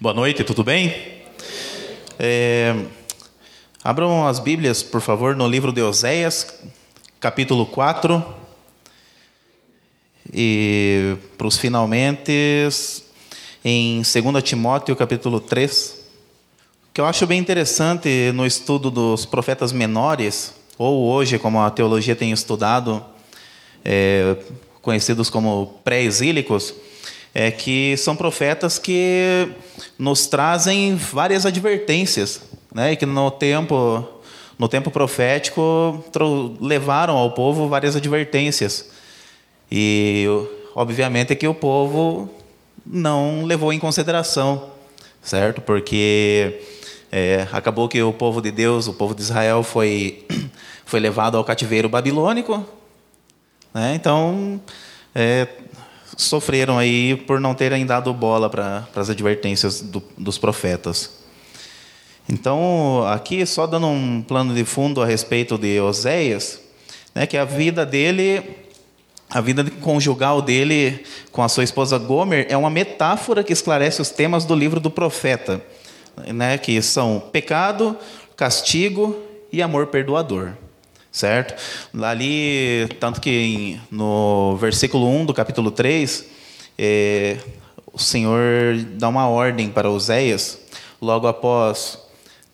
Boa noite, tudo bem? É, abram as Bíblias, por favor, no livro de Oséias, capítulo 4. E para os finalmente, em 2 Timóteo, capítulo 3. O que eu acho bem interessante no estudo dos profetas menores, ou hoje, como a teologia tem estudado, é, conhecidos como pré-exílicos, é que são profetas que nos trazem várias advertências, né? E que no tempo no tempo profético levaram ao povo várias advertências. E obviamente é que o povo não levou em consideração, certo? Porque é, acabou que o povo de Deus, o povo de Israel foi foi levado ao cativeiro babilônico, né? Então é, sofreram aí por não terem dado bola para as advertências do, dos profetas. Então, aqui, só dando um plano de fundo a respeito de Oséias, né, que a vida dele, a vida conjugal dele com a sua esposa Gomer, é uma metáfora que esclarece os temas do livro do profeta, né, que são pecado, castigo e amor perdoador certo? Ali, tanto que no versículo 1 do capítulo 3, é, o Senhor dá uma ordem para Oséias, logo após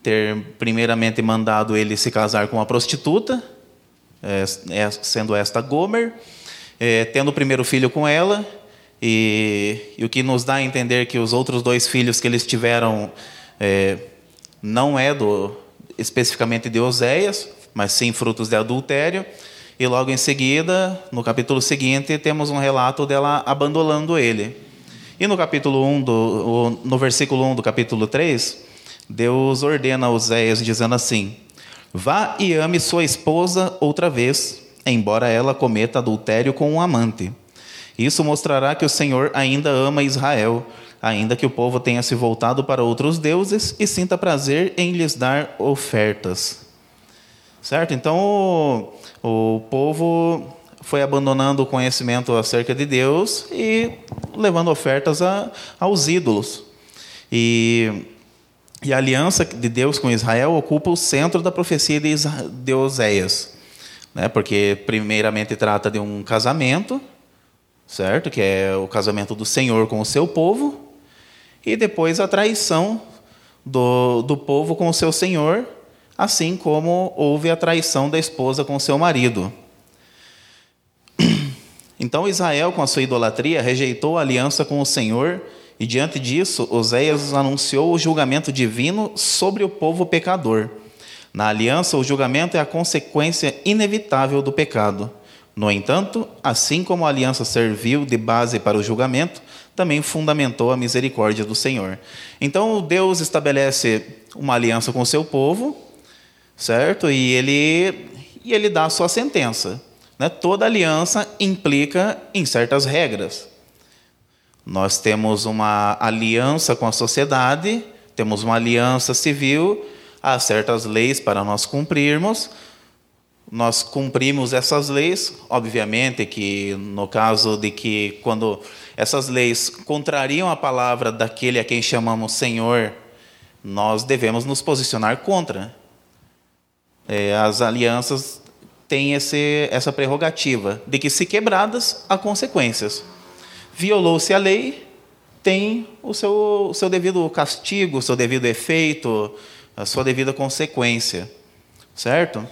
ter primeiramente mandado ele se casar com uma prostituta, é, é sendo esta Gomer, é, tendo o primeiro filho com ela, e, e, o que nos dá a entender que os outros dois filhos que eles tiveram é, não é do especificamente de Oséias, mas sim frutos de adultério. E logo em seguida, no capítulo seguinte, temos um relato dela abandonando ele. E no capítulo 1 do, no versículo 1 do capítulo 3, Deus ordena a Oséias dizendo assim: Vá e ame sua esposa outra vez, embora ela cometa adultério com um amante. Isso mostrará que o Senhor ainda ama Israel, ainda que o povo tenha se voltado para outros deuses e sinta prazer em lhes dar ofertas. Certo? Então, o, o povo foi abandonando o conhecimento acerca de Deus e levando ofertas a, aos ídolos. E, e, a aliança de Deus com Israel ocupa o centro da profecia de, de Oséias. Né? Porque, primeiramente, trata de um casamento, certo? Que é o casamento do Senhor com o seu povo. E depois a traição do, do povo com o seu Senhor assim como houve a traição da esposa com seu marido. Então Israel, com a sua idolatria, rejeitou a aliança com o Senhor, e diante disso, Oséias anunciou o julgamento divino sobre o povo pecador. Na aliança, o julgamento é a consequência inevitável do pecado. No entanto, assim como a aliança serviu de base para o julgamento, também fundamentou a misericórdia do Senhor. Então, Deus estabelece uma aliança com o seu povo, certo? E ele, e ele dá a sua sentença. Né? Toda aliança implica em certas regras. Nós temos uma aliança com a sociedade, temos uma aliança civil, há certas leis para nós cumprirmos. Nós cumprimos essas leis, obviamente que no caso de que quando essas leis contrariam a palavra daquele a quem chamamos Senhor, nós devemos nos posicionar contra. É, as alianças têm esse, essa prerrogativa de que, se quebradas, há consequências. Violou-se a lei, tem o seu, o seu devido castigo, o seu devido efeito, a sua devida consequência. Certo?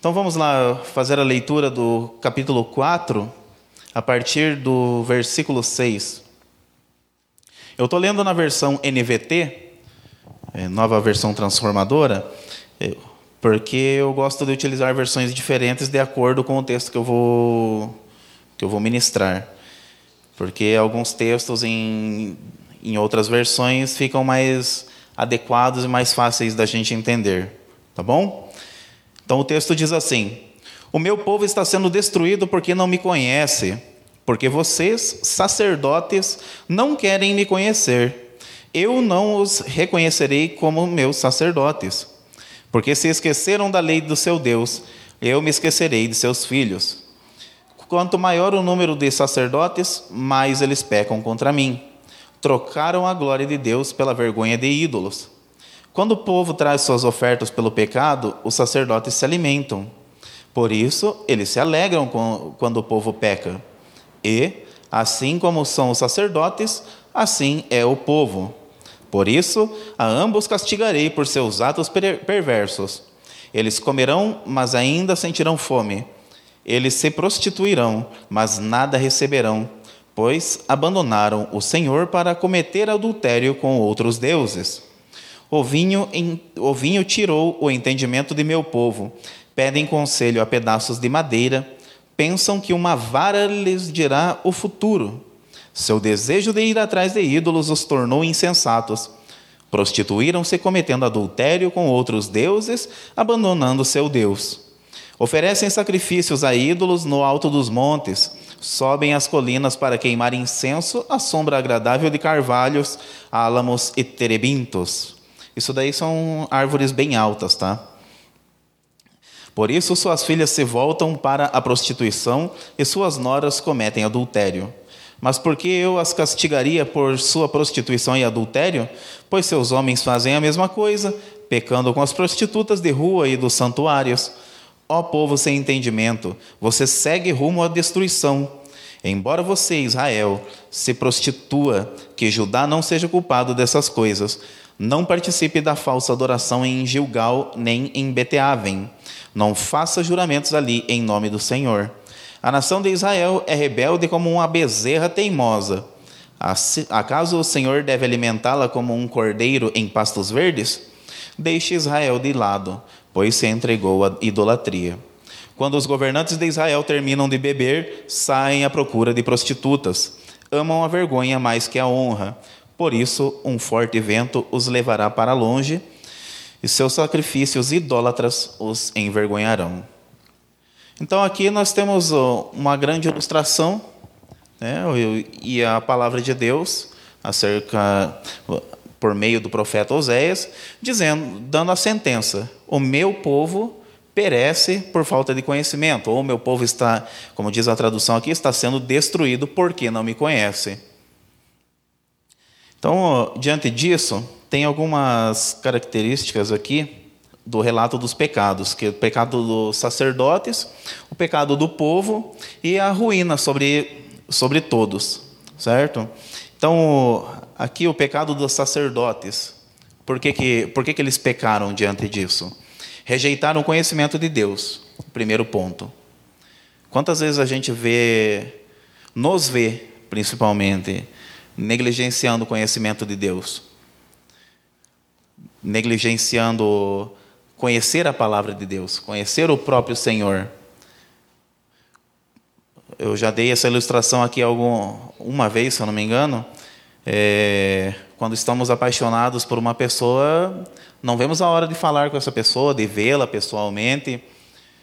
Então vamos lá fazer a leitura do capítulo 4, a partir do versículo 6. Eu estou lendo na versão NVT, é, nova versão transformadora porque eu gosto de utilizar versões diferentes de acordo com o texto que eu vou que eu vou ministrar. Porque alguns textos em, em outras versões ficam mais adequados e mais fáceis da gente entender, tá bom? Então o texto diz assim: O meu povo está sendo destruído porque não me conhece, porque vocês, sacerdotes, não querem me conhecer. Eu não os reconhecerei como meus sacerdotes. Porque se esqueceram da lei do seu Deus, eu me esquecerei de seus filhos. Quanto maior o número de sacerdotes, mais eles pecam contra mim. trocaram a glória de Deus pela vergonha de ídolos. Quando o povo traz suas ofertas pelo pecado, os sacerdotes se alimentam. Por isso, eles se alegram quando o povo peca. E, assim como são os sacerdotes, assim é o povo. Por isso, a ambos castigarei por seus atos perversos. Eles comerão, mas ainda sentirão fome. Eles se prostituirão, mas nada receberão, pois abandonaram o Senhor para cometer adultério com outros deuses. O vinho, o vinho tirou o entendimento de meu povo. Pedem conselho a pedaços de madeira. Pensam que uma vara lhes dirá o futuro. Seu desejo de ir atrás de ídolos os tornou insensatos. Prostituíram-se cometendo adultério com outros deuses, abandonando seu Deus. Oferecem sacrifícios a ídolos no alto dos montes, sobem as colinas para queimar incenso à sombra agradável de carvalhos, álamos e terebintos. Isso daí são árvores bem altas, tá? Por isso suas filhas se voltam para a prostituição e suas noras cometem adultério. Mas por que eu as castigaria por sua prostituição e adultério? Pois seus homens fazem a mesma coisa, pecando com as prostitutas de rua e dos santuários. Ó povo sem entendimento, você segue rumo à destruição. Embora você, Israel, se prostitua, que Judá não seja culpado dessas coisas. Não participe da falsa adoração em Gilgal nem em Beteaven. Não faça juramentos ali em nome do Senhor. A nação de Israel é rebelde como uma bezerra teimosa. Acaso o Senhor deve alimentá-la como um cordeiro em pastos verdes? Deixe Israel de lado, pois se entregou à idolatria. Quando os governantes de Israel terminam de beber, saem à procura de prostitutas. Amam a vergonha mais que a honra. Por isso, um forte vento os levará para longe, e seus sacrifícios idólatras os envergonharão. Então aqui nós temos uma grande ilustração, né, e a palavra de Deus acerca por meio do profeta Oséias, dizendo, dando a sentença: o meu povo perece por falta de conhecimento, ou o meu povo está, como diz a tradução aqui, está sendo destruído porque não me conhece. Então, diante disso, tem algumas características aqui do relato dos pecados, que é o pecado dos sacerdotes, o pecado do povo e a ruína sobre, sobre todos, certo? Então, aqui o pecado dos sacerdotes, por que, que, por que, que eles pecaram diante disso? Rejeitaram o conhecimento de Deus, primeiro ponto. Quantas vezes a gente vê, nos vê, principalmente, negligenciando o conhecimento de Deus? Negligenciando conhecer a palavra de Deus, conhecer o próprio Senhor. Eu já dei essa ilustração aqui algum, uma vez, se eu não me engano. É, quando estamos apaixonados por uma pessoa, não vemos a hora de falar com essa pessoa, de vê-la pessoalmente,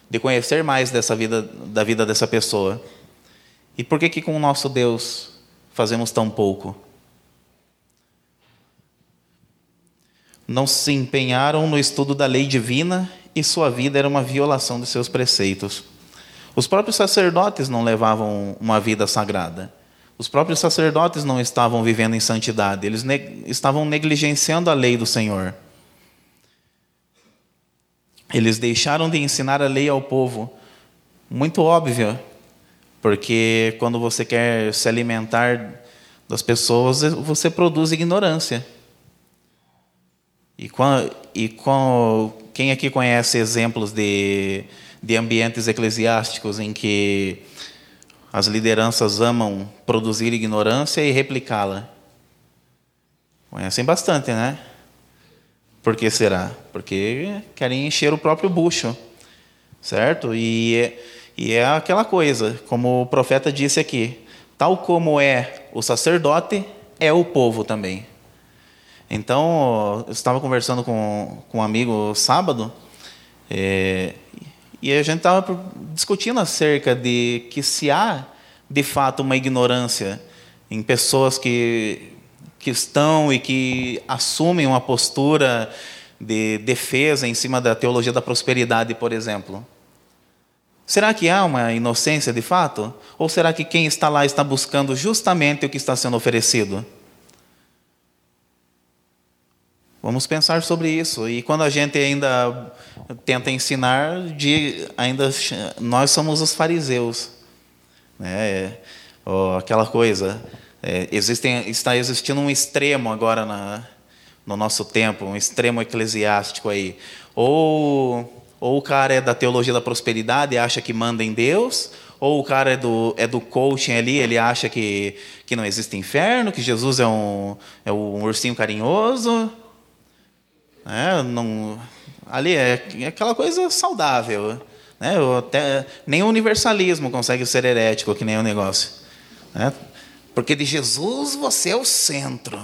de conhecer mais dessa vida, da vida dessa pessoa. E por que que com o nosso Deus fazemos tão pouco? Não se empenharam no estudo da lei divina e sua vida era uma violação de seus preceitos. Os próprios sacerdotes não levavam uma vida sagrada. Os próprios sacerdotes não estavam vivendo em santidade, eles ne estavam negligenciando a lei do Senhor. Eles deixaram de ensinar a lei ao povo, muito óbvia, porque quando você quer se alimentar das pessoas, você produz ignorância. E, com, e com, quem aqui conhece exemplos de, de ambientes eclesiásticos em que as lideranças amam produzir ignorância e replicá-la? Conhecem bastante, né? Por que será? Porque querem encher o próprio bucho, certo? E, é, e é aquela coisa, como o profeta disse aqui: tal como é o sacerdote, é o povo também. Então, eu estava conversando com, com um amigo sábado, é, e a gente estava discutindo acerca de que se há, de fato, uma ignorância em pessoas que, que estão e que assumem uma postura de defesa em cima da teologia da prosperidade, por exemplo. Será que há uma inocência de fato? Ou será que quem está lá está buscando justamente o que está sendo oferecido? Vamos pensar sobre isso. E quando a gente ainda tenta ensinar, de, ainda nós somos os fariseus. Né? Oh, aquela coisa. É, existem, está existindo um extremo agora na, no nosso tempo, um extremo eclesiástico aí. Ou, ou o cara é da teologia da prosperidade e acha que manda em Deus, ou o cara é do, é do coaching ali, ele acha que, que não existe inferno, que Jesus é um, é um ursinho carinhoso. É, não, ali é, é aquela coisa saudável. Né? Até, nem o universalismo consegue ser herético, que nem o negócio. Né? Porque de Jesus você é o centro.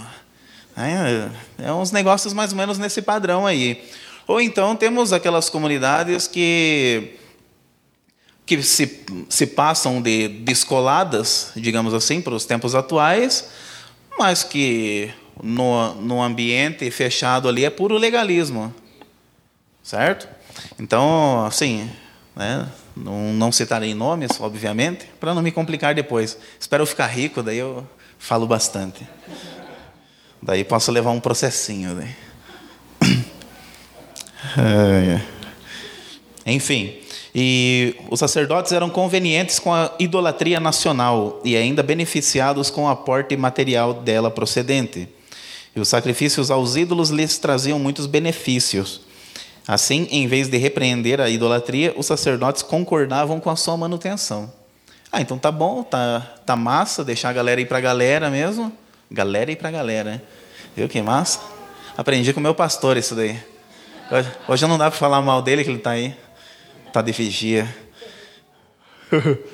É, é uns negócios mais ou menos nesse padrão aí. Ou então temos aquelas comunidades que, que se, se passam de descoladas, digamos assim, para os tempos atuais, mas que no, no ambiente fechado ali é puro legalismo. Certo? Então, assim, né, não, não citarei nomes, obviamente, para não me complicar depois. Espero ficar rico, daí eu falo bastante. Daí posso levar um processinho. Né? Enfim, e os sacerdotes eram convenientes com a idolatria nacional e ainda beneficiados com o aporte material dela procedente. E os sacrifícios aos ídolos lhes traziam muitos benefícios. Assim, em vez de repreender a idolatria, os sacerdotes concordavam com a sua manutenção. Ah, então tá bom, tá, tá massa, deixar a galera ir para a galera mesmo. Galera ir para a galera? Viu que massa? Aprendi com o meu pastor isso daí. Hoje não dá para falar mal dele, que ele está aí. Está de vigia.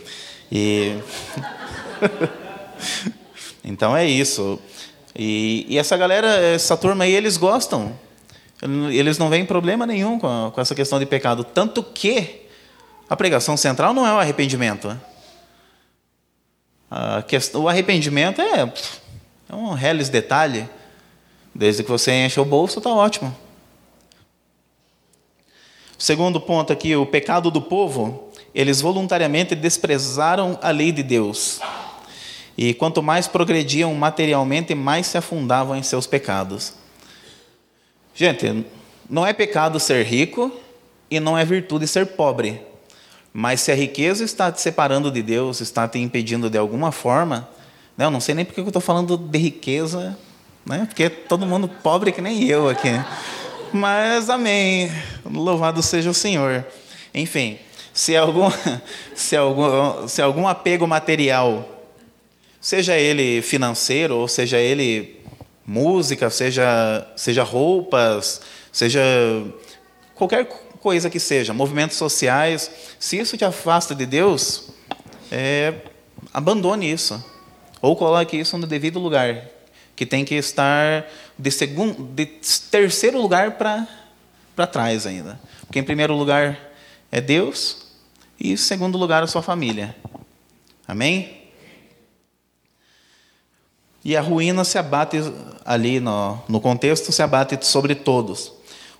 E... então é isso. E, e, essa galera, essa turma aí, eles gostam. Eles não veem problema nenhum com, a, com essa questão de pecado. Tanto que a pregação central não é o arrependimento. Né? Questão, o arrependimento é, é um reles detalhe. Desde que você enche o bolso, está ótimo. Segundo ponto aqui, o pecado do povo, eles voluntariamente desprezaram a lei de Deus. E quanto mais progrediam materialmente, mais se afundavam em seus pecados. Gente, não é pecado ser rico e não é virtude ser pobre. Mas se a riqueza está te separando de Deus, está te impedindo de alguma forma, né, eu não sei nem porque eu estou falando de riqueza, né, porque todo mundo pobre que nem eu aqui. Mas amém, louvado seja o Senhor. Enfim, se algum, se algum, se algum apego material Seja ele financeiro, ou seja ele música, seja, seja roupas, seja qualquer coisa que seja, movimentos sociais, se isso te afasta de Deus, é, abandone isso. Ou coloque isso no devido lugar, que tem que estar de, segundo, de terceiro lugar para trás ainda. Porque em primeiro lugar é Deus e em segundo lugar a sua família. Amém? E a ruína se abate ali no, no contexto, se abate sobre todos.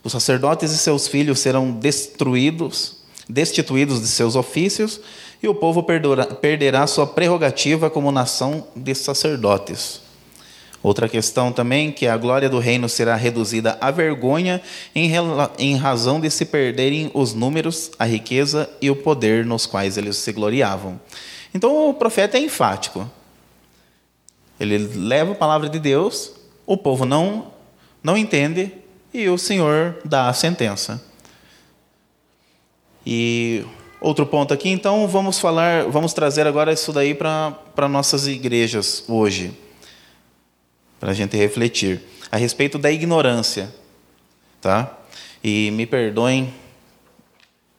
Os sacerdotes e seus filhos serão destruídos, destituídos de seus ofícios, e o povo perderá, perderá sua prerrogativa como nação de sacerdotes. Outra questão também, que a glória do reino será reduzida à vergonha em, em razão de se perderem os números, a riqueza e o poder nos quais eles se gloriavam. Então o profeta é enfático. Ele leva a palavra de Deus, o povo não, não entende e o Senhor dá a sentença. E outro ponto aqui, então vamos falar, vamos trazer agora isso daí para nossas igrejas hoje, para a gente refletir a respeito da ignorância, tá? E me perdoem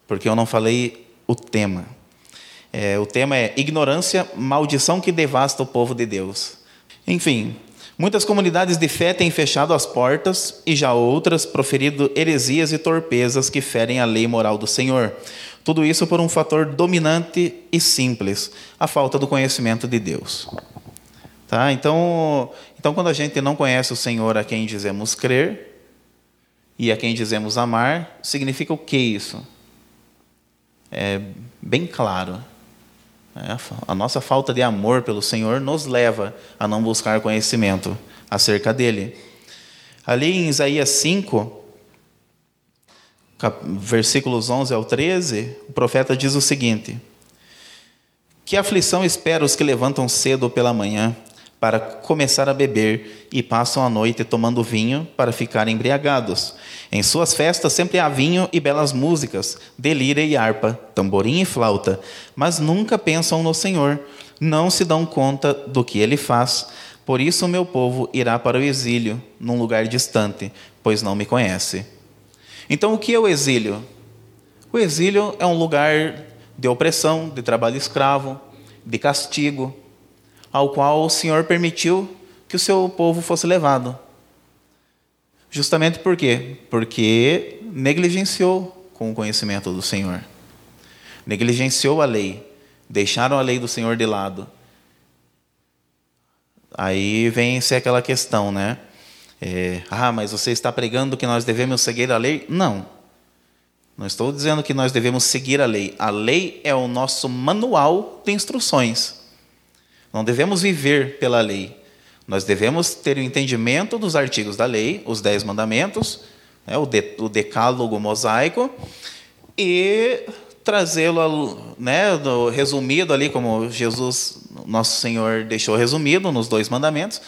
porque eu não falei o tema. É, o tema é ignorância, maldição que devasta o povo de Deus. Enfim, muitas comunidades de fé têm fechado as portas e já outras proferido heresias e torpezas que ferem a lei moral do Senhor. Tudo isso por um fator dominante e simples, a falta do conhecimento de Deus. Tá? Então, então, quando a gente não conhece o Senhor a quem dizemos crer e a quem dizemos amar, significa o que isso? É bem claro. É, a nossa falta de amor pelo Senhor nos leva a não buscar conhecimento acerca dele. Ali em Isaías 5, versículos 11 ao 13, o profeta diz o seguinte: Que aflição espera os que levantam cedo pela manhã para começar a beber e passam a noite tomando vinho para ficar embriagados. Em suas festas sempre há vinho e belas músicas, delíria e harpa, tamborim e flauta, mas nunca pensam no Senhor, não se dão conta do que ele faz. Por isso o meu povo irá para o exílio, num lugar distante, pois não me conhece. Então, o que é o exílio? O exílio é um lugar de opressão, de trabalho escravo, de castigo, ao qual o Senhor permitiu que o seu povo fosse levado. Justamente por quê? Porque negligenciou com o conhecimento do Senhor. Negligenciou a lei, deixaram a lei do Senhor de lado. Aí vem ser aquela questão, né? É, ah, mas você está pregando que nós devemos seguir a lei? Não. Não estou dizendo que nós devemos seguir a lei. A lei é o nosso manual de instruções. Não devemos viver pela lei. Nós devemos ter o entendimento dos artigos da lei, os dez mandamentos, né, o, de, o decálogo mosaico, e trazê-lo né, resumido ali, como Jesus, nosso Senhor, deixou resumido nos dois mandamentos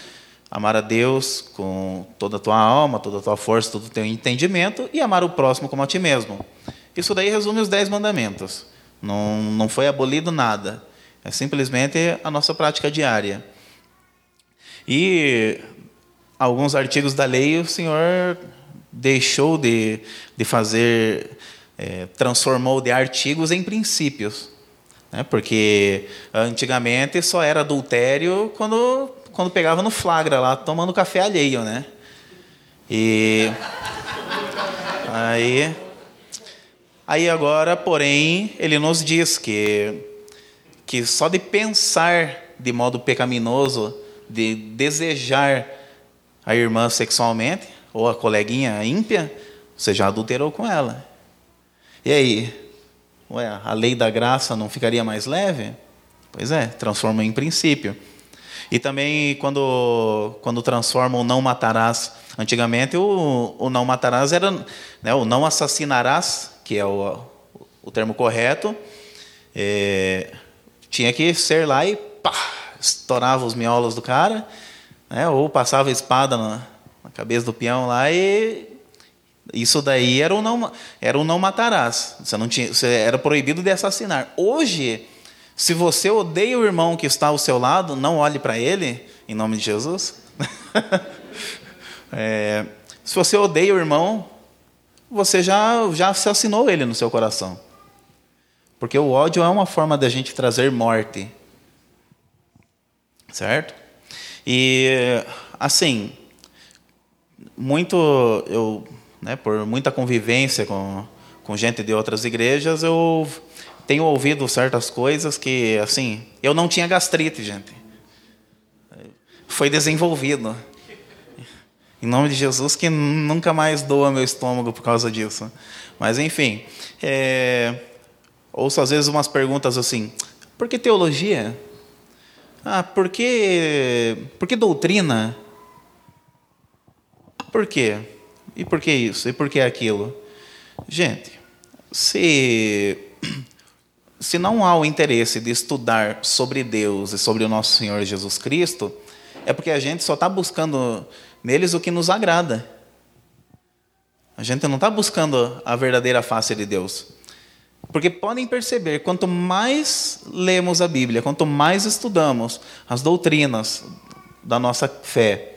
amar a Deus com toda a tua alma, toda a tua força, todo o teu entendimento e amar o próximo como a ti mesmo. Isso daí resume os dez mandamentos. Não, não foi abolido nada. É simplesmente a nossa prática diária. E alguns artigos da lei o Senhor deixou de, de fazer, é, transformou de artigos em princípios. Né? Porque antigamente só era adultério quando quando pegava no flagra lá, tomando café alheio, né? E aí aí agora, porém, ele nos diz que que só de pensar de modo pecaminoso, de desejar a irmã sexualmente ou a coleguinha ímpia, você já adulterou com ela. E aí, ué, a lei da graça não ficaria mais leve? Pois é, transforma em princípio. E também quando, quando transforma o não matarás. Antigamente o, o não matarás era né, o não assassinarás, que é o, o termo correto. É, tinha que ser lá e pá, estourava os miolos do cara, né, ou passava a espada na, na cabeça do peão lá e isso daí era o não, era o não matarás. Você não tinha, você era proibido de assassinar. Hoje se você odeia o irmão que está ao seu lado, não olhe para ele, em nome de Jesus. é, se você odeia o irmão, você já, já assassinou ele no seu coração. Porque o ódio é uma forma da gente trazer morte. Certo? E, assim, muito, eu, né, por muita convivência com, com gente de outras igrejas, eu tenho ouvido certas coisas que, assim, eu não tinha gastrite, gente. Foi desenvolvido. Em nome de Jesus, que nunca mais doa meu estômago por causa disso. Mas, enfim, é, ouço às vezes umas perguntas assim: por que teologia? Ah, por que, por que doutrina? Por quê? E por que isso? E por que aquilo? Gente, se se não há o interesse de estudar sobre Deus e sobre o nosso Senhor Jesus Cristo, é porque a gente só está buscando neles o que nos agrada. A gente não está buscando a verdadeira face de Deus. Porque podem perceber, quanto mais lemos a Bíblia, quanto mais estudamos as doutrinas da nossa fé,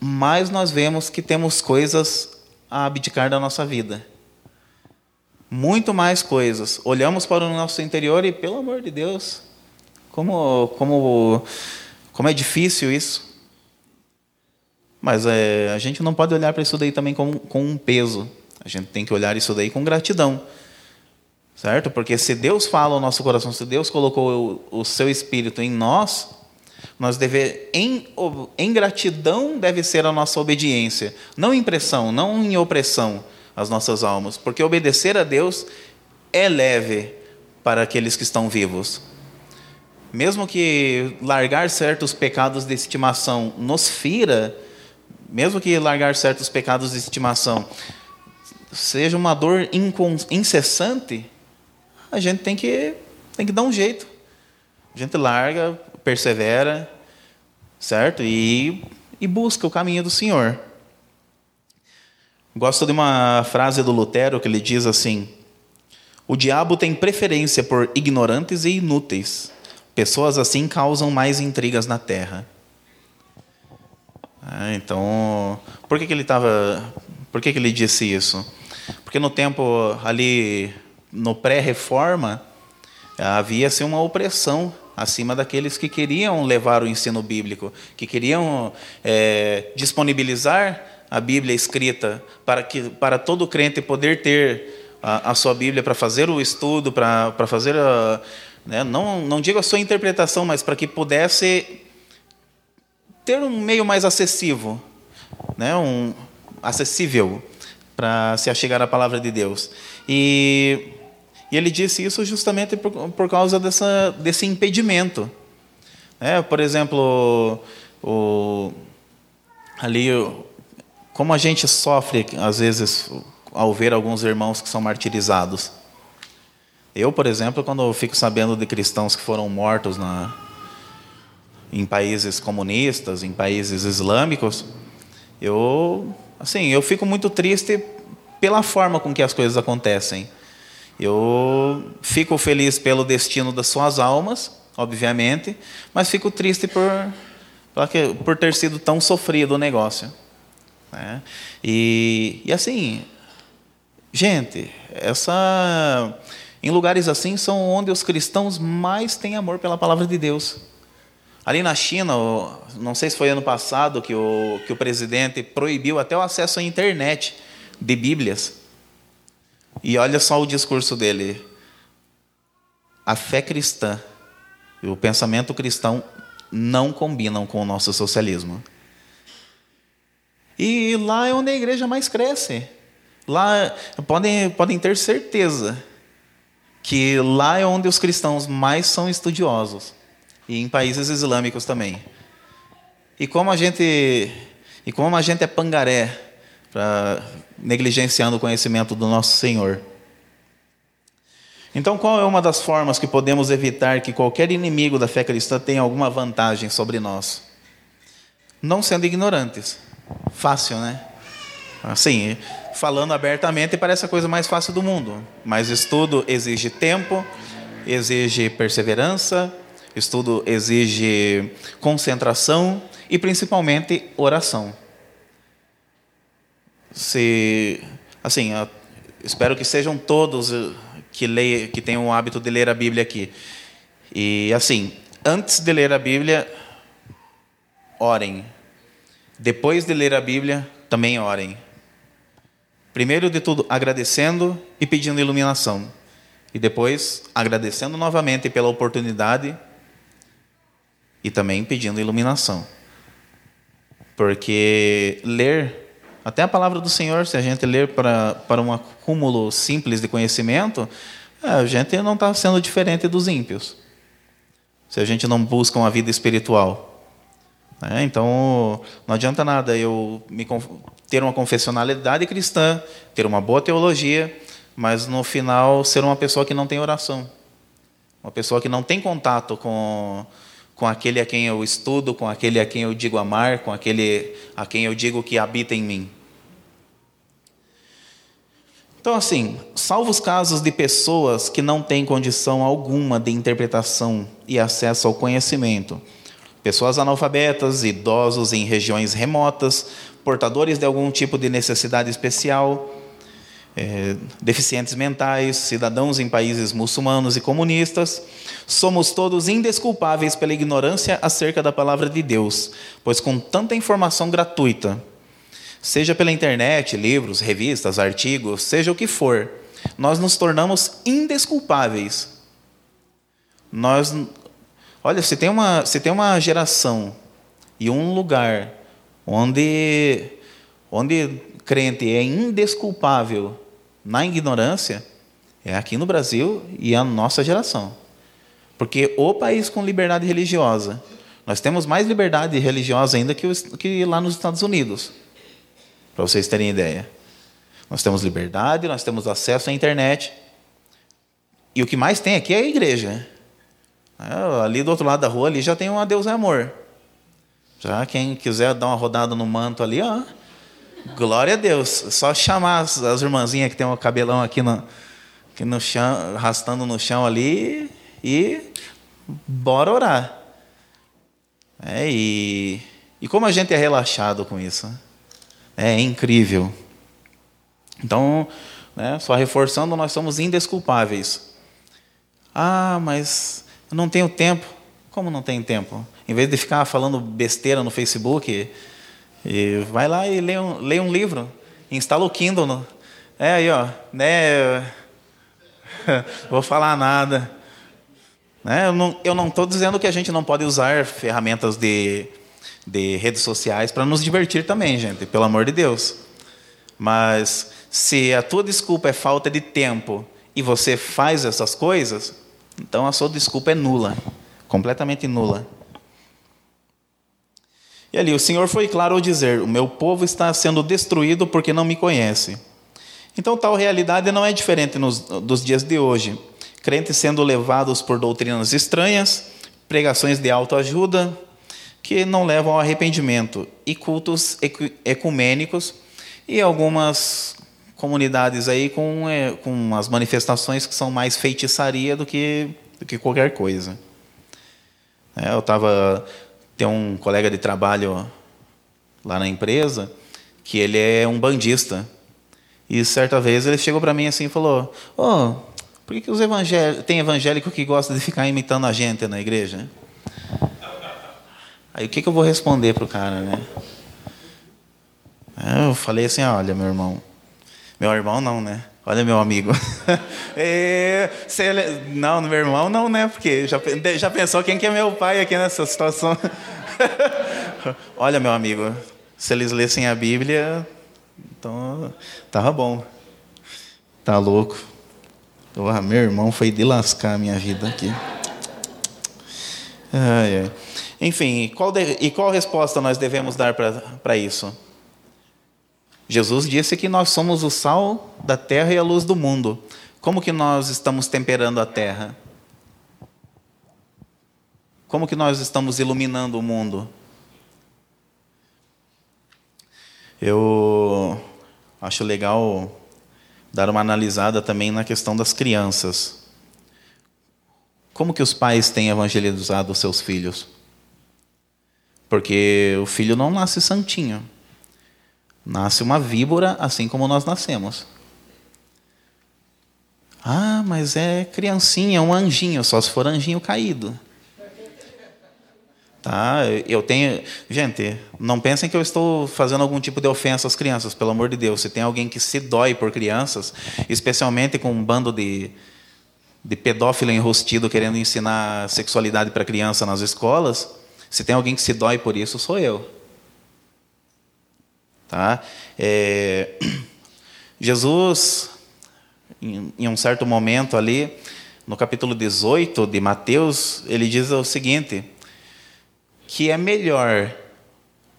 mais nós vemos que temos coisas a abdicar da nossa vida muito mais coisas. Olhamos para o nosso interior e, pelo amor de Deus, como, como, como é difícil isso. Mas é, a gente não pode olhar para isso daí também com, com um peso. A gente tem que olhar isso daí com gratidão. Certo? Porque se Deus fala ao nosso coração, se Deus colocou o, o seu espírito em nós, nós deve, em, em gratidão deve ser a nossa obediência. Não em pressão, não em opressão as nossas almas, porque obedecer a Deus é leve para aqueles que estão vivos. Mesmo que largar certos pecados de estimação nos fira, mesmo que largar certos pecados de estimação seja uma dor incessante, a gente tem que, tem que dar um jeito. A gente larga, persevera, certo? E, e busca o caminho do Senhor. Gosto de uma frase do Lutero que ele diz assim: O diabo tem preferência por ignorantes e inúteis. Pessoas assim causam mais intrigas na terra. Ah, então, por que, que ele estava. Por que, que ele disse isso? Porque no tempo ali, no pré-reforma, havia-se uma opressão acima daqueles que queriam levar o ensino bíblico, que queriam é, disponibilizar a Bíblia escrita para que para todo crente poder ter a, a sua Bíblia para fazer o estudo, para, para fazer a, né, não não digo a sua interpretação, mas para que pudesse ter um meio mais acessível, né, um acessível para se achegar à palavra de Deus. E, e ele disse isso justamente por, por causa dessa, desse impedimento. É, por exemplo, o, ali, como a gente sofre, às vezes, ao ver alguns irmãos que são martirizados. Eu, por exemplo, quando eu fico sabendo de cristãos que foram mortos na, em países comunistas, em países islâmicos, eu assim, eu fico muito triste pela forma com que as coisas acontecem. Eu fico feliz pelo destino das suas almas, obviamente, mas fico triste por, por ter sido tão sofrido o negócio. Né? E, e assim, gente, essa, em lugares assim são onde os cristãos mais têm amor pela palavra de Deus. Ali na China, não sei se foi ano passado que o, que o presidente proibiu até o acesso à internet de Bíblias. E olha só o discurso dele. A fé cristã e o pensamento cristão não combinam com o nosso socialismo. E lá é onde a igreja mais cresce. Lá podem, podem ter certeza que lá é onde os cristãos mais são estudiosos e em países islâmicos também. E como a gente e como a gente é pangaré negligenciando o conhecimento do nosso Senhor. Então, qual é uma das formas que podemos evitar que qualquer inimigo da fé cristã tenha alguma vantagem sobre nós? Não sendo ignorantes. Fácil, né? Assim, falando abertamente parece a coisa mais fácil do mundo, mas estudo exige tempo, exige perseverança, Estudo exige concentração e principalmente oração. Se, assim, espero que sejam todos eh, que leia, que tenham o hábito de ler a Bíblia aqui. E assim, antes de ler a Bíblia, orem. Depois de ler a Bíblia, também orem. Primeiro de tudo, agradecendo e pedindo iluminação. E depois, agradecendo novamente pela oportunidade e também pedindo iluminação. Porque ler, até a palavra do Senhor, se a gente ler para, para um acúmulo simples de conhecimento, é, a gente não está sendo diferente dos ímpios. Se a gente não busca uma vida espiritual. É, então, não adianta nada eu me, ter uma confessionalidade cristã, ter uma boa teologia, mas no final ser uma pessoa que não tem oração. Uma pessoa que não tem contato com, com aquele a quem eu estudo, com aquele a quem eu digo amar, com aquele a quem eu digo que habita em mim. Então, assim, salvo os casos de pessoas que não têm condição alguma de interpretação e acesso ao conhecimento, pessoas analfabetas, idosos em regiões remotas, portadores de algum tipo de necessidade especial, é, deficientes mentais, cidadãos em países muçulmanos e comunistas, somos todos indesculpáveis pela ignorância acerca da palavra de Deus, pois com tanta informação gratuita, seja pela internet, livros, revistas, artigos, seja o que for, nós nos tornamos indesculpáveis. Nós, olha, se tem uma, se tem uma geração e um lugar onde, onde crente é indesculpável na ignorância é aqui no Brasil e a nossa geração. Porque o país com liberdade religiosa, Nós temos mais liberdade religiosa ainda que, que lá nos Estados Unidos, para vocês terem ideia. Nós temos liberdade, nós temos acesso à internet. E o que mais tem aqui é a igreja. É, ali do outro lado da rua ali já tem uma Deus é amor. Já quem quiser dar uma rodada no manto ali, ó. Glória a Deus. Só chamar as, as irmãzinhas que tem um cabelão aqui no, aqui no chão, arrastando no chão ali e bora orar. É, e, e como a gente é relaxado com isso. É incrível. Então, né, só reforçando, nós somos indesculpáveis. Ah, mas eu não tenho tempo. Como não tem tempo? Em vez de ficar falando besteira no Facebook, vai lá e lê um, lê um livro. Instala o Kindle. No, é aí, ó. Né, vou falar nada. Né, eu não estou dizendo que a gente não pode usar ferramentas de, de redes sociais para nos divertir também, gente, pelo amor de Deus. Mas se a tua desculpa é falta de tempo e você faz essas coisas, então a sua desculpa é nula, completamente nula. E ali, o Senhor foi claro ao dizer: O meu povo está sendo destruído porque não me conhece. Então, tal realidade não é diferente nos, dos dias de hoje. Crentes sendo levados por doutrinas estranhas, pregações de autoajuda, que não levam ao arrependimento, e cultos ecumênicos, e algumas comunidades aí com, é, com as manifestações que são mais feitiçaria do que, do que qualquer coisa. É, eu estava. Tem um colega de trabalho lá na empresa que ele é um bandista. E certa vez ele chegou para mim assim e falou: oh, por que, que os evangélicos, tem evangélico que gosta de ficar imitando a gente na igreja? Aí o que, que eu vou responder para o cara, né? Eu falei assim: olha, meu irmão, meu irmão não, né? Olha meu amigo. é, ele... Não, meu irmão não, né? Porque já, já pensou quem que é meu pai aqui nessa situação? Olha, meu amigo, se eles lessem a Bíblia, então tava bom. Tá louco. Oh, meu irmão foi de lascar a minha vida aqui. Ai, ai. Enfim, qual de... e qual resposta nós devemos dar para isso? Jesus disse que nós somos o sal da terra e a luz do mundo. Como que nós estamos temperando a terra? Como que nós estamos iluminando o mundo? Eu acho legal dar uma analisada também na questão das crianças. Como que os pais têm evangelizado os seus filhos? Porque o filho não nasce santinho. Nasce uma víbora assim como nós nascemos. Ah, mas é criancinha, um anjinho, só se for anjinho caído. Tá? Eu tenho. Gente, não pensem que eu estou fazendo algum tipo de ofensa às crianças, pelo amor de Deus. Se tem alguém que se dói por crianças, especialmente com um bando de, de pedófilo enrostido querendo ensinar sexualidade para criança nas escolas, se tem alguém que se dói por isso, sou eu. Tá? É, Jesus, em, em um certo momento ali, no capítulo 18 de Mateus, ele diz o seguinte: que é melhor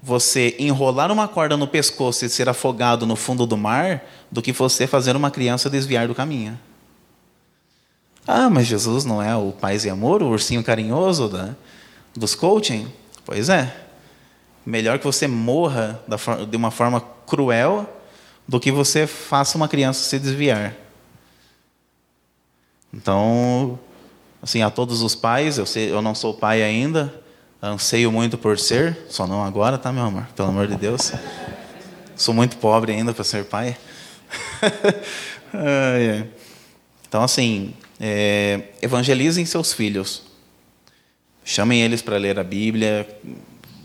você enrolar uma corda no pescoço e ser afogado no fundo do mar do que você fazer uma criança desviar do caminho. Ah, mas Jesus não é o paz e amor, o ursinho carinhoso da, dos coaching? Pois é. Melhor que você morra de uma forma cruel do que você faça uma criança se desviar. Então, assim, a todos os pais, eu, sei, eu não sou pai ainda, anseio muito por ser, só não agora, tá, meu amor? Pelo amor de Deus. Sou muito pobre ainda para ser pai. então, assim, é, evangelizem seus filhos. Chamem eles para ler a Bíblia,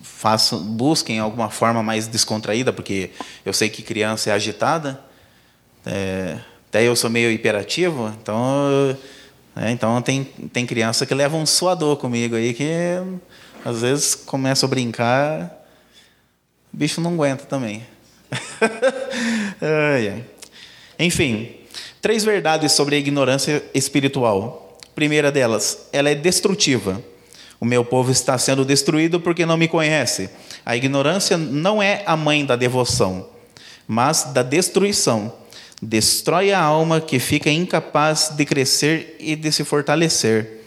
façam, busquem alguma forma mais descontraída, porque eu sei que criança é agitada, é, até eu sou meio hiperativo, então, é, então tem, tem criança que leva um suador comigo aí, que às vezes começa a brincar, o bicho não aguenta também. Enfim, três verdades sobre a ignorância espiritual. Primeira delas, ela é destrutiva. O meu povo está sendo destruído porque não me conhece. A ignorância não é a mãe da devoção, mas da destruição. Destrói a alma que fica incapaz de crescer e de se fortalecer.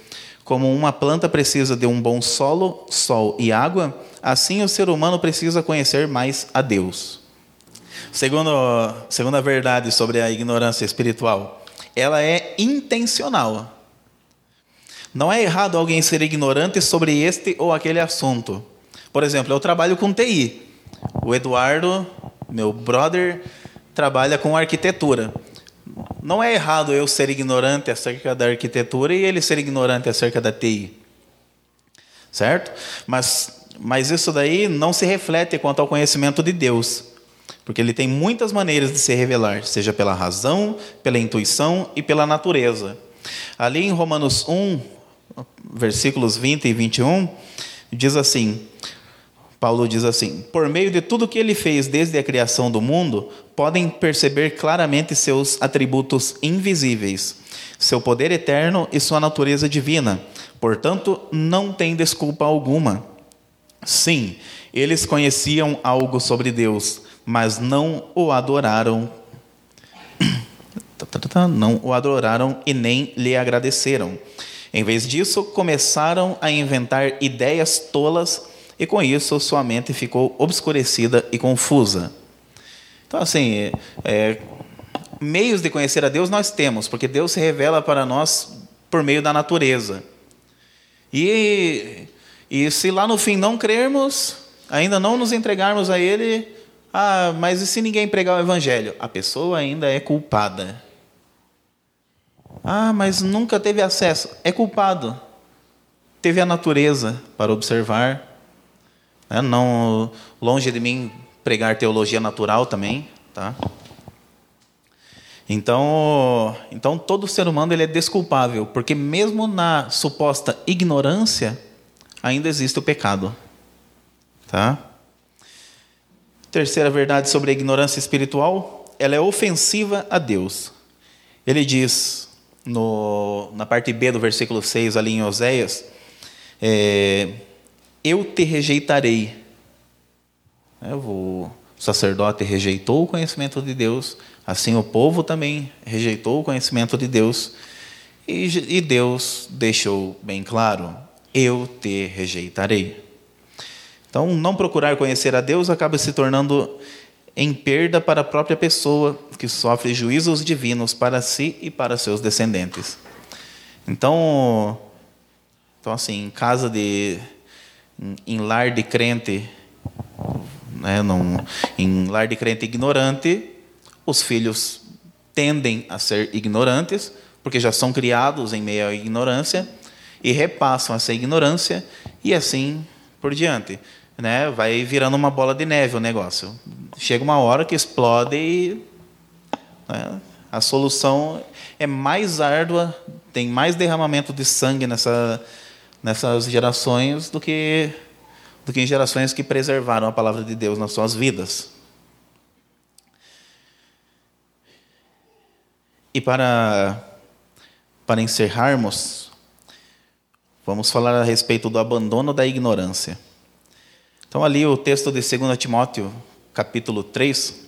Como uma planta precisa de um bom solo, sol e água, assim o ser humano precisa conhecer mais a Deus. Segundo, segundo a verdade sobre a ignorância espiritual, ela é intencional. Não é errado alguém ser ignorante sobre este ou aquele assunto. Por exemplo, eu trabalho com TI. O Eduardo, meu brother, trabalha com arquitetura. Não é errado eu ser ignorante acerca da arquitetura e ele ser ignorante acerca da TI. Certo? Mas, mas isso daí não se reflete quanto ao conhecimento de Deus. Porque ele tem muitas maneiras de se revelar, seja pela razão, pela intuição e pela natureza. Ali em Romanos 1, versículos 20 e 21, diz assim: Paulo diz assim: Por meio de tudo que ele fez desde a criação do mundo, podem perceber claramente seus atributos invisíveis, seu poder eterno e sua natureza divina. Portanto, não tem desculpa alguma. Sim, eles conheciam algo sobre Deus, mas não o adoraram. Não o adoraram e nem lhe agradeceram. Em vez disso, começaram a inventar ideias tolas e com isso sua mente ficou obscurecida e confusa. Então, assim, é, meios de conhecer a Deus nós temos, porque Deus se revela para nós por meio da natureza. E, e se lá no fim não crermos, ainda não nos entregarmos a Ele, ah, mas e se ninguém pregar o Evangelho? A pessoa ainda é culpada. Ah, mas nunca teve acesso. É culpado. Teve a natureza para observar. Né? Não longe de mim pregar teologia natural também, tá? Então, então todo ser humano ele é desculpável, porque mesmo na suposta ignorância ainda existe o pecado, tá? Terceira verdade sobre a ignorância espiritual, ela é ofensiva a Deus. Ele diz no, na parte B do versículo 6, ali em Oséias, é, eu te rejeitarei. É, o sacerdote rejeitou o conhecimento de Deus, assim o povo também rejeitou o conhecimento de Deus, e, e Deus deixou bem claro: eu te rejeitarei. Então, não procurar conhecer a Deus acaba se tornando em perda para a própria pessoa que sofre juízos divinos para si e para seus descendentes. Então, então assim, em casa de em lar de crente, né, num, em lar de crente ignorante, os filhos tendem a ser ignorantes, porque já são criados em meio à ignorância e repassam essa ignorância e assim por diante né, vai virando uma bola de neve o negócio. Chega uma hora que explode e né, a solução é mais árdua, tem mais derramamento de sangue nessa, nessas gerações do que, do que em gerações que preservaram a palavra de Deus nas suas vidas. E para, para encerrarmos, vamos falar a respeito do abandono da ignorância. Então, ali o texto de 2 Timóteo, capítulo 3,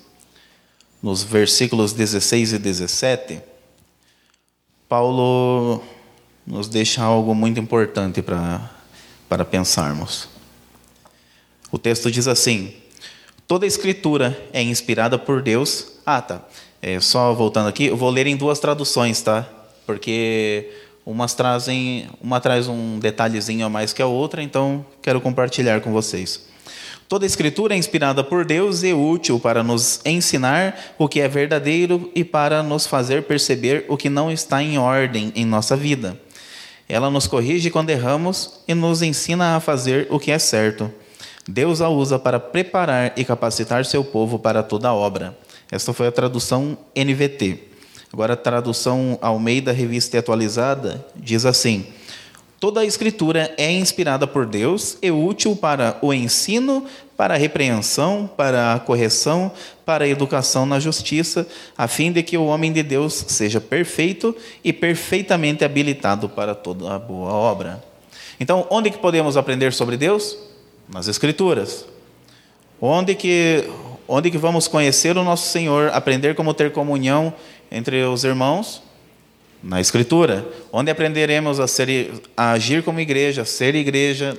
nos versículos 16 e 17, Paulo nos deixa algo muito importante para, para pensarmos. O texto diz assim: toda escritura é inspirada por Deus. Ah, tá. É, só voltando aqui, eu vou ler em duas traduções, tá? Porque umas trazem, uma traz um detalhezinho a mais que a outra, então quero compartilhar com vocês. Toda escritura é inspirada por Deus e útil para nos ensinar o que é verdadeiro e para nos fazer perceber o que não está em ordem em nossa vida. Ela nos corrige quando erramos e nos ensina a fazer o que é certo. Deus a usa para preparar e capacitar seu povo para toda obra. Esta foi a tradução NVT. Agora a tradução Almeida Revista Atualizada diz assim: Toda a Escritura é inspirada por Deus e útil para o ensino, para a repreensão, para a correção, para a educação na justiça, a fim de que o homem de Deus seja perfeito e perfeitamente habilitado para toda a boa obra. Então, onde que podemos aprender sobre Deus? Nas Escrituras. Onde que, onde que vamos conhecer o nosso Senhor, aprender como ter comunhão entre os irmãos? Na Escritura. Onde aprenderemos a, ser, a agir como igreja, ser igreja,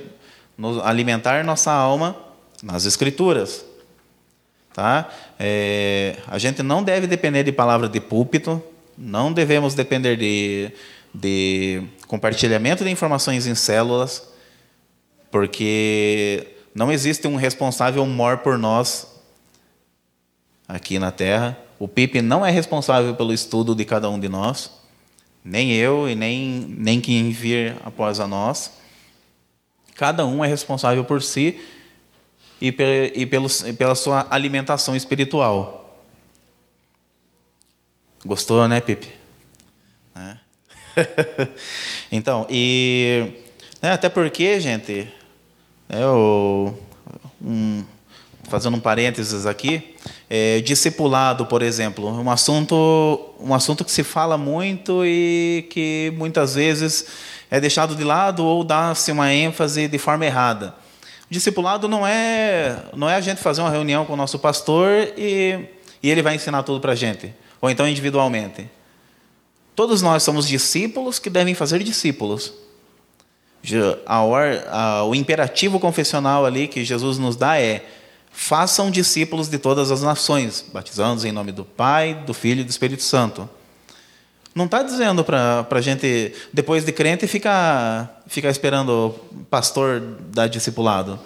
alimentar nossa alma? Nas Escrituras. Tá? É, a gente não deve depender de palavra de púlpito, não devemos depender de, de compartilhamento de informações em células, porque não existe um responsável maior por nós aqui na Terra. O PIP não é responsável pelo estudo de cada um de nós, nem eu e nem, nem quem vir após a nós. Cada um é responsável por si e, e, pelo, e pela sua alimentação espiritual. Gostou, né, Pipe? É. então, e né, até porque, gente, eu, um, fazendo um parênteses aqui, é, discipulado, por exemplo, um assunto, um assunto que se fala muito e que muitas vezes é deixado de lado ou dá-se uma ênfase de forma errada. Discipulado não é, não é a gente fazer uma reunião com o nosso pastor e, e ele vai ensinar tudo para a gente, ou então individualmente. Todos nós somos discípulos que devem fazer discípulos. A, a, o imperativo confessional ali que Jesus nos dá é: façam discípulos de todas as nações, batizando-os em nome do Pai, do Filho e do Espírito Santo. Não está dizendo para a gente, depois de crente, ficar, ficar esperando o pastor dar discipulado.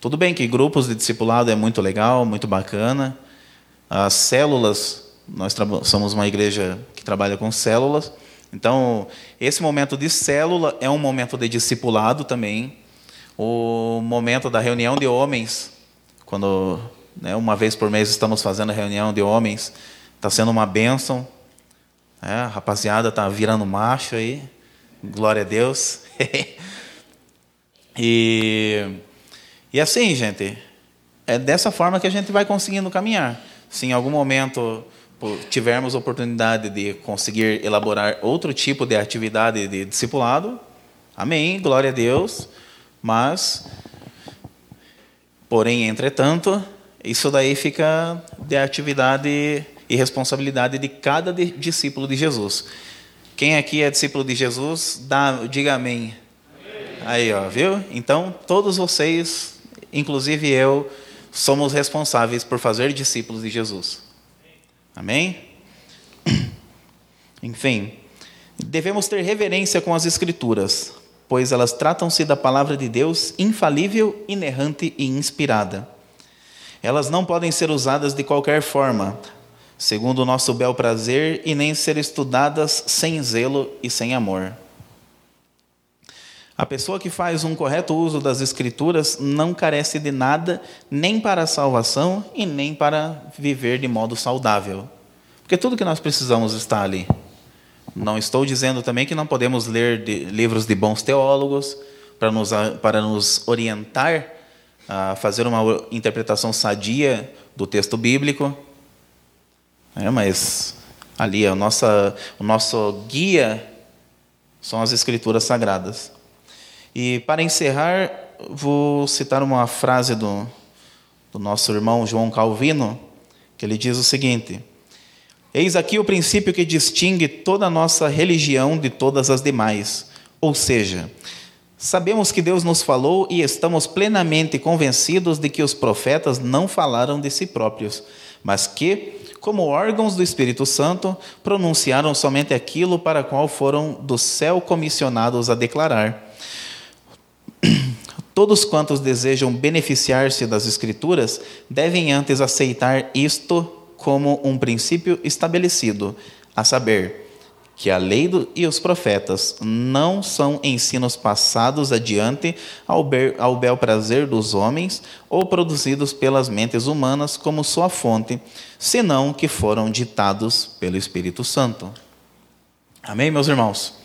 Tudo bem que grupos de discipulado é muito legal, muito bacana. As células, nós somos uma igreja que trabalha com células. Então, esse momento de célula é um momento de discipulado também. O momento da reunião de homens, quando né, uma vez por mês estamos fazendo reunião de homens, está sendo uma bênção é, a rapaziada tá virando macho aí. Glória a Deus. e, e assim, gente, é dessa forma que a gente vai conseguindo caminhar. Se em algum momento tivermos oportunidade de conseguir elaborar outro tipo de atividade de discipulado, amém, glória a Deus. Mas, porém, entretanto, isso daí fica de atividade e responsabilidade de cada discípulo de Jesus. Quem aqui é discípulo de Jesus, dá, diga amém. Aí, ó, viu? Então, todos vocês, inclusive eu, somos responsáveis por fazer discípulos de Jesus. Amém? Enfim, devemos ter reverência com as Escrituras, pois elas tratam-se da palavra de Deus infalível, inerrante e inspirada. Elas não podem ser usadas de qualquer forma, segundo o nosso bel prazer, e nem ser estudadas sem zelo e sem amor. A pessoa que faz um correto uso das Escrituras não carece de nada, nem para a salvação e nem para viver de modo saudável. Porque tudo que nós precisamos está ali. Não estou dizendo também que não podemos ler de, livros de bons teólogos para nos, para nos orientar a fazer uma interpretação sadia do texto bíblico. É, mas ali a nossa, o nosso guia são as escrituras sagradas. E para encerrar, vou citar uma frase do, do nosso irmão João Calvino, que ele diz o seguinte: Eis aqui o princípio que distingue toda a nossa religião de todas as demais. Ou seja, sabemos que Deus nos falou e estamos plenamente convencidos de que os profetas não falaram de si próprios, mas que como órgãos do Espírito Santo, pronunciaram somente aquilo para qual foram do céu comissionados a declarar. Todos quantos desejam beneficiar-se das Escrituras devem antes aceitar isto como um princípio estabelecido, a saber, que a lei do, e os profetas não são ensinos passados adiante ao, ber, ao bel prazer dos homens ou produzidos pelas mentes humanas como sua fonte, senão que foram ditados pelo Espírito Santo. Amém, meus irmãos?